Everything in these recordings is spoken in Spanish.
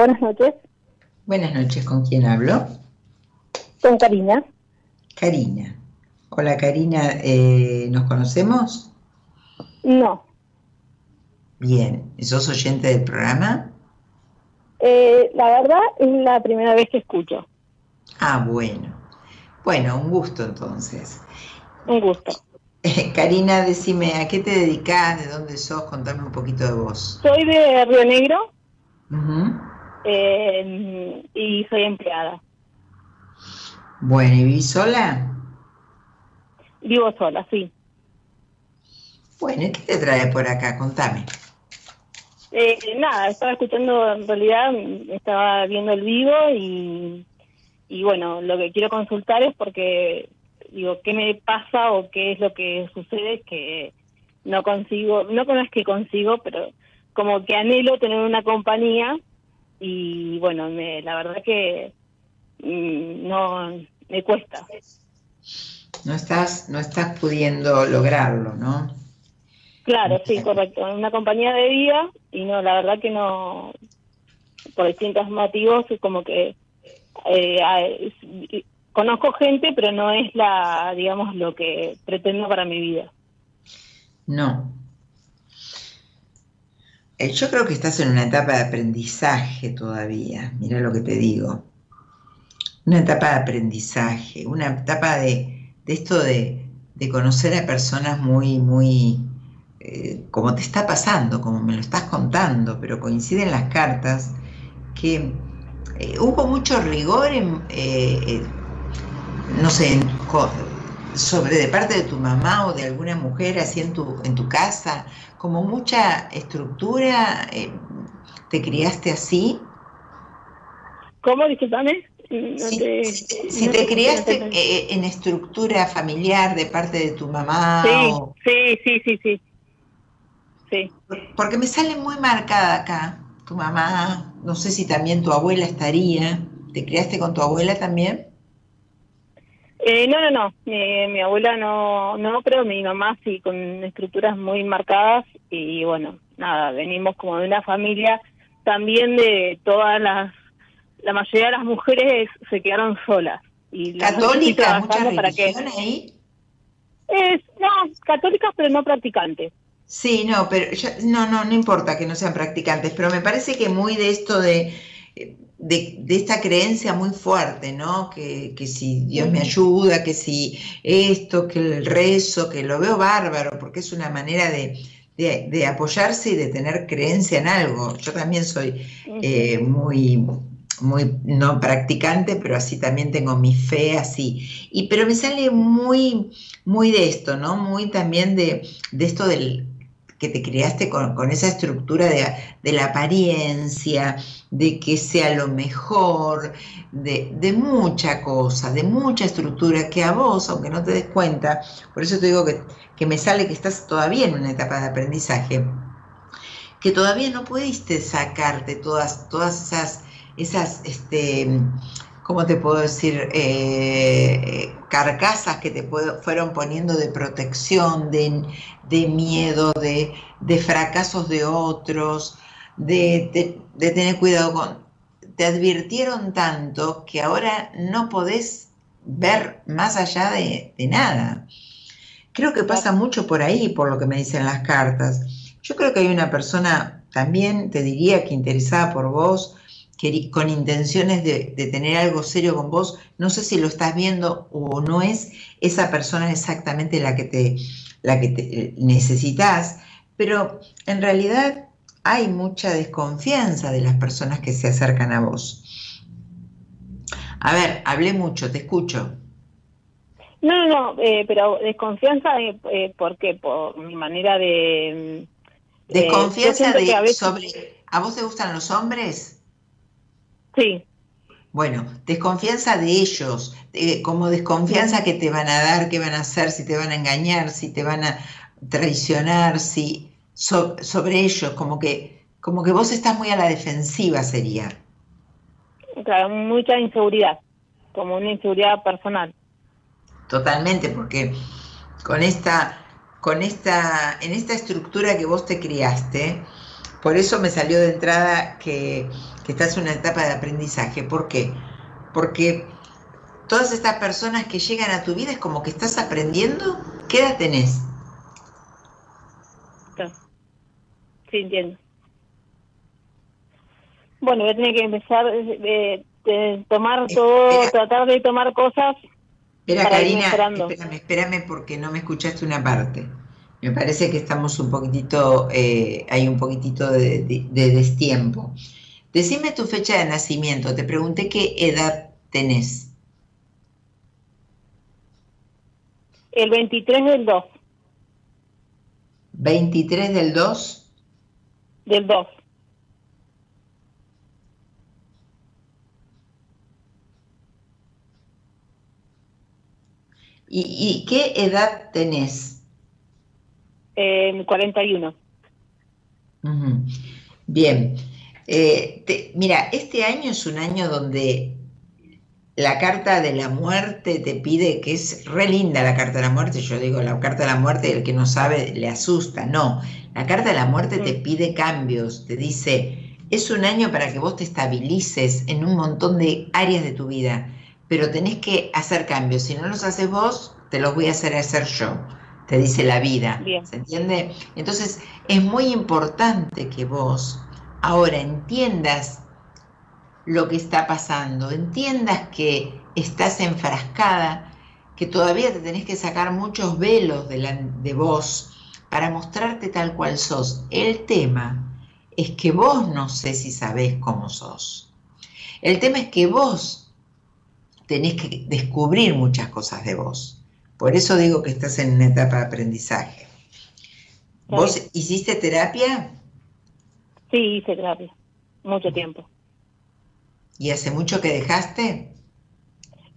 buenas noches. Buenas noches, ¿con quién hablo? Con Karina. Karina. Hola Karina, eh, ¿nos conocemos? No. Bien, ¿sos oyente del programa? Eh, la verdad es la primera vez que escucho. Ah, bueno. Bueno, un gusto entonces. Un gusto. Eh, Karina, decime, ¿a qué te dedicas? ¿De dónde sos? Contame un poquito de vos. Soy de Río Negro. Eh, y soy empleada. Bueno, ¿y vivís sola? Vivo sola, sí. Bueno, ¿y qué te trae por acá? Contame. Eh, nada, estaba escuchando, en realidad estaba viendo el vivo y, y bueno, lo que quiero consultar es porque, digo, ¿qué me pasa o qué es lo que sucede? Que no consigo, no es que consigo, pero como que anhelo tener una compañía y bueno, me, la verdad que mm, no, me cuesta. No estás, no estás pudiendo lograrlo, ¿no? Claro, sí, correcto. Una compañía de vida y no, la verdad que no, por distintos motivos, es como que eh, conozco gente, pero no es la, digamos, lo que pretendo para mi vida. No. Eh, Yo creo que estás en una etapa de aprendizaje todavía, mira lo que te digo. Una etapa de aprendizaje, una etapa de, de esto de, de conocer a personas muy, muy, eh, como te está pasando, como me lo estás contando, pero coinciden las cartas, que eh, hubo mucho rigor en, no sé, en- sobre de parte de tu mamá o de alguna mujer así en tu, en tu casa, como mucha estructura, eh, ¿te criaste así? ¿Cómo? Disculpame. No Si, te- si- si no te te- criaste no te- eh, en estructura familiar de parte de tu mamá, Sí, o- sí, sí, sí, sí. Sí. porque me sale muy marcada acá, tu mamá, no sé si también tu abuela estaría, ¿te criaste con tu abuela también? Eh, no, no, no. Mi, mi abuela no, no, pero mi mamá sí, con estructuras muy marcadas y bueno, nada, venimos como de una familia también de todas las, la mayoría de las mujeres se quedaron solas. Y las estoy ¿Católica? ¿Mucha trabajando para que ahí? es, no, católicas pero no practicantes. Sí, no, pero ya- no, no, no importa que no sean practicantes, pero me parece que muy de esto de, de, de esta creencia muy fuerte, ¿no? Que, que si Dios me ayuda, que si esto, que el rezo, que lo veo bárbaro, porque es una manera de, de- de apoyarse y de tener creencia en algo. Yo también soy eh, muy, muy no practicante, pero así también tengo mi fe así. Y, pero me sale muy, muy de esto, ¿no? Muy también de, de esto del que te creaste con, esa estructura de, la apariencia, de que sea lo mejor, de, de mucha cosa, de mucha estructura que a vos, aunque no te des cuenta, por eso te digo que, que me sale que estás todavía en una etapa de aprendizaje, que todavía no pudiste sacarte todas, todas esas, esas, este, ¿cómo te puedo decir? Eh, carcasas que te puedo- fueron poniendo de protección, de, de miedo, de, de fracasos de otros, de, de- de tener cuidado con... Te advirtieron tanto que ahora no podés ver más allá de, de nada. Creo que pasa mucho por ahí, por lo que me dicen las cartas. Yo creo que hay una persona también, te diría que interesada por vos, que con intenciones de, de tener algo serio con vos, no sé si lo estás viendo o no es esa persona exactamente la que te, la que te necesitas, pero en realidad hay mucha desconfianza de las personas que se acercan a vos. A ver, hablé mucho, te escucho. No, no, no, eh, pero desconfianza, eh, eh, ¿por qué? Por mi manera de... mm, eh, Desconfianza de que a veces- sobre. ¿A vos te gustan los hombres? Sí, Bueno, desconfianza de ellos, de- como desconfianza que te van a dar, qué van a hacer, si te van a engañar, si te van a traicionar, si so- sobre ellos, como que, como que vos estás muy a la defensiva sería. claro, mucha inseguridad, como una inseguridad personal. Totalmente, porque con esta, con esta, en esta estructura que vos te criaste, Por eso me salió de entrada que, que estás en una etapa de aprendizaje. ¿Por qué? Porque todas estas personas que llegan a tu vida es como que estás aprendiendo. ¿Qué edad tenés? Sí, entiendo. Bueno, voy a tener que empezar eh, de, tomar todo, tratar de tomar cosas. Espera, Karina, espérame, espérame porque no me escuchaste una parte. Me parece que estamos un poquitito, eh, hay un poquitito de, de destiempo. Decime tu fecha de nacimiento. Te pregunté qué edad tenés. El 23 del 2. ¿23 del 2? Del 2. ¿Y, qué edad tenés? Eh, 41. Bien. Eh, mira, este año es un año donde la carta de la muerte te pide, que es re linda la carta de la muerte, yo digo, la carta de la muerte, el que no sabe le asusta, no, la carta de la muerte te mm. pide cambios, te dice, es un año para que vos te estabilices en un montón de áreas de tu vida, pero tenés que hacer cambios, si no los haces vos, te los voy a hacer hacer yo, te dice la vida, ¿se entiende? Entonces, es muy importante que vos ahora entiendas lo que está pasando, entiendas que estás enfrascada, que todavía te tenés que sacar muchos velos de, de vos para mostrarte tal cual sos. El tema es que vos no sé si sabés cómo sos. El tema es que vos tenés que descubrir muchas cosas de vos. Por eso digo que estás en una etapa de aprendizaje. ¿Vos hiciste terapia? Sí, hice terapia. Mucho tiempo. ¿Y hace mucho que dejaste?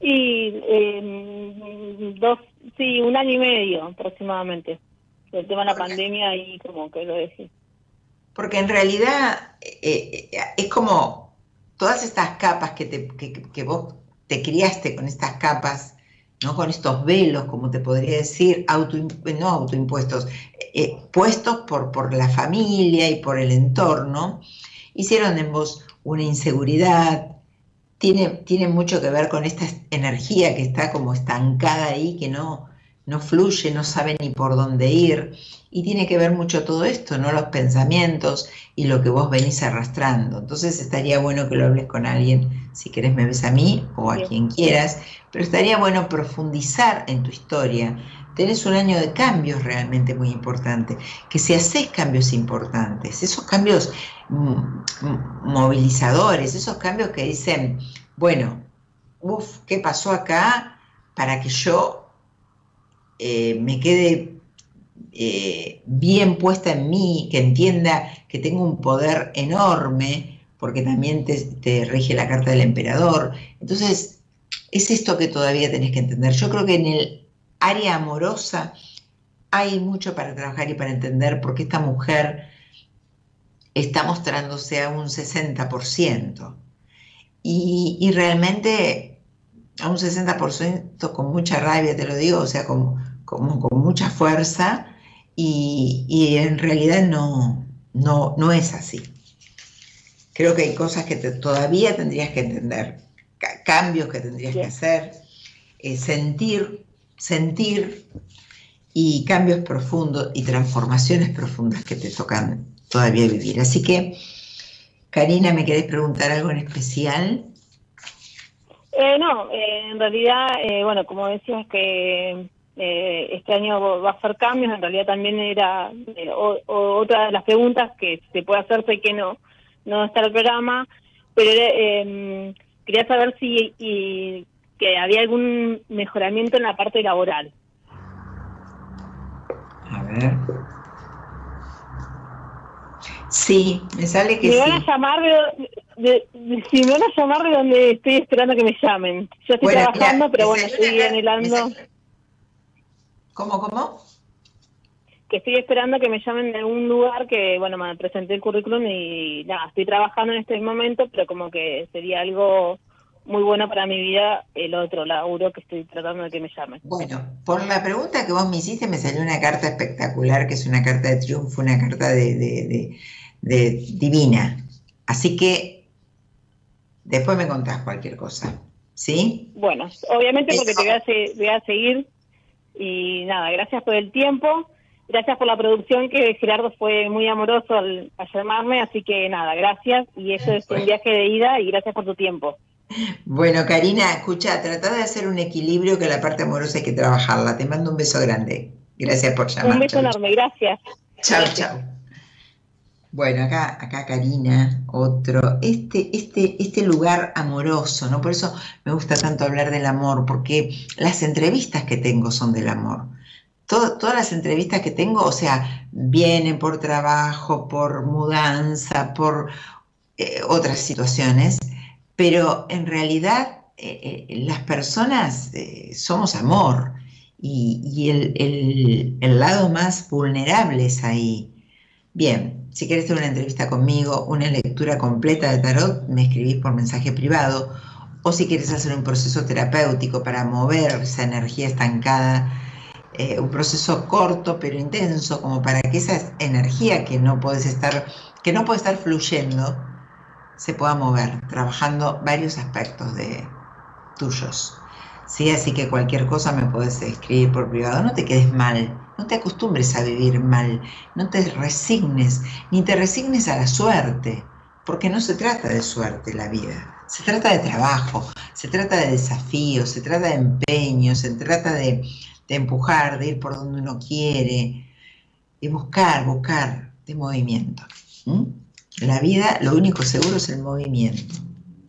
Y eh, dos, sí, un año y medio aproximadamente. El tema de la pandemia y como que lo dejé. Porque en realidad eh, eh, es como todas estas capas que, te, que, vos te criaste con estas capas, ¿no? con estos velos, como te podría decir, auto, no autoimpuestos, eh, puestos por, por la familia y por el entorno, hicieron en vos una inseguridad, tiene, tiene mucho que ver con esta energía que está como estancada ahí, que no, no fluye, no sabe ni por dónde ir. Y tiene que ver mucho todo esto, ¿no? Los pensamientos y lo que vos venís arrastrando. Entonces estaría bueno que lo hables con alguien, si querés me ves a mí o a quien quieras, pero estaría bueno profundizar en tu historia, tenés un año de cambios realmente muy importante, que si haces cambios importantes, esos cambios mm, movilizadores, esos cambios que dicen, bueno, uff, ¿qué pasó acá para que yo eh, me quede eh, bien puesta en mí, que entienda que tengo un poder enorme, porque también te, te rige la carta del emperador. Entonces, es esto que todavía tenés que entender. Yo creo que en el área amorosa, hay mucho para trabajar y para entender por qué esta mujer está mostrándose a un 60%. Y, realmente a un 60% con mucha rabia, te lo digo, o sea, con, con, mucha fuerza, y, en realidad no, no, no es así. Creo que hay cosas que todavía tendrías que entender, cambios que tendrías que hacer, eh, sentir sentir y cambios profundos y transformaciones profundas que te tocan todavía vivir. Así que, Karina, ¿me querés preguntar algo en especial? Eh, no, eh, en realidad, eh, bueno, como decías que este año va a hacer cambios, en realidad también era otra de las preguntas que se puede hacer, sé que no, no está el programa, pero quería saber si y, que había algún mejoramiento en la parte laboral. A ver. Sí, me sale que me sí. Van a llamar de, si me van a llamar de donde estoy esperando que me llamen. Yo estoy trabajando, pero bueno, estoy anhelando. ¿Cómo, cómo? Que estoy esperando que me llamen de algún lugar que, bueno, me presenté el currículum y nada, estoy trabajando en este momento, pero como que sería algo muy bueno para mi vida el otro laburo que estoy tratando de que me llamen. Bueno, por la pregunta que vos me hiciste me salió una carta espectacular, que es una carta de triunfo, una carta de, de divina. Así que después me contás cualquier cosa. ¿Sí? Bueno, obviamente porque te voy a, voy a seguir y nada, gracias por el tiempo, gracias por la producción que Gerardo fue muy amoroso al, llamarme, así que nada, gracias y eso es un viaje de ida y gracias por tu tiempo. Bueno, Karina, escucha, trata de hacer un equilibrio que la parte amorosa hay que trabajarla. Te mando un beso grande. Gracias por llamar. Un beso enorme, gracias. Chao, chao. Bueno, acá, acá Karina, otro, este, este, este lugar amoroso, ¿no? Por eso me gusta tanto hablar del amor, porque las entrevistas que tengo son del amor. todas las entrevistas que tengo, o sea, vienen por trabajo, por mudanza, por eh, otras situaciones, pero en realidad eh, eh, las personas somos amor y, el, lado más vulnerable es ahí. Bien, si quieres hacer una entrevista conmigo, una lectura completa de tarot, me escribís por mensaje privado. O si quieres hacer un proceso terapéutico para mover esa energía estancada, eh, un proceso corto pero intenso, como para que esa energía que no puedes estar, que no puede estar fluyendo, se pueda mover, trabajando varios aspectos de tuyos. ¿Sí? Así que cualquier cosa me puedes escribir por privado. No te quedes mal no te acostumbres a vivir mal, no te resignes, ni te resignes a la suerte, porque no se trata de suerte la vida. Se trata de trabajo, se trata de desafíos, se trata de empeño, se trata de, empujar, de ir por donde uno quiere, de buscar, buscar, de movimiento. La vida, lo único seguro es el movimiento.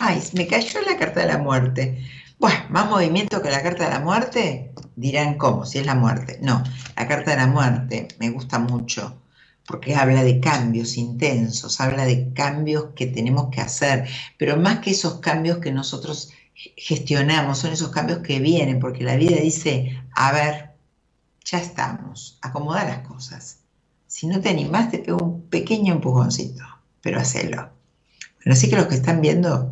Ay, me cayó la carta de la muerte. Bueno, más movimiento que la carta de la muerte. Dirán, ¿cómo? Si es la muerte. No, la carta de la muerte me gusta mucho porque habla de cambios intensos, habla de cambios que tenemos que hacer, pero más que esos cambios que nosotros gestionamos, son esos cambios que vienen, porque la vida dice, a ver, ya estamos, acomoda las cosas. Si no te animás, te pego un pequeño empujoncito, pero hacelo. Bueno, así que los que están viendo...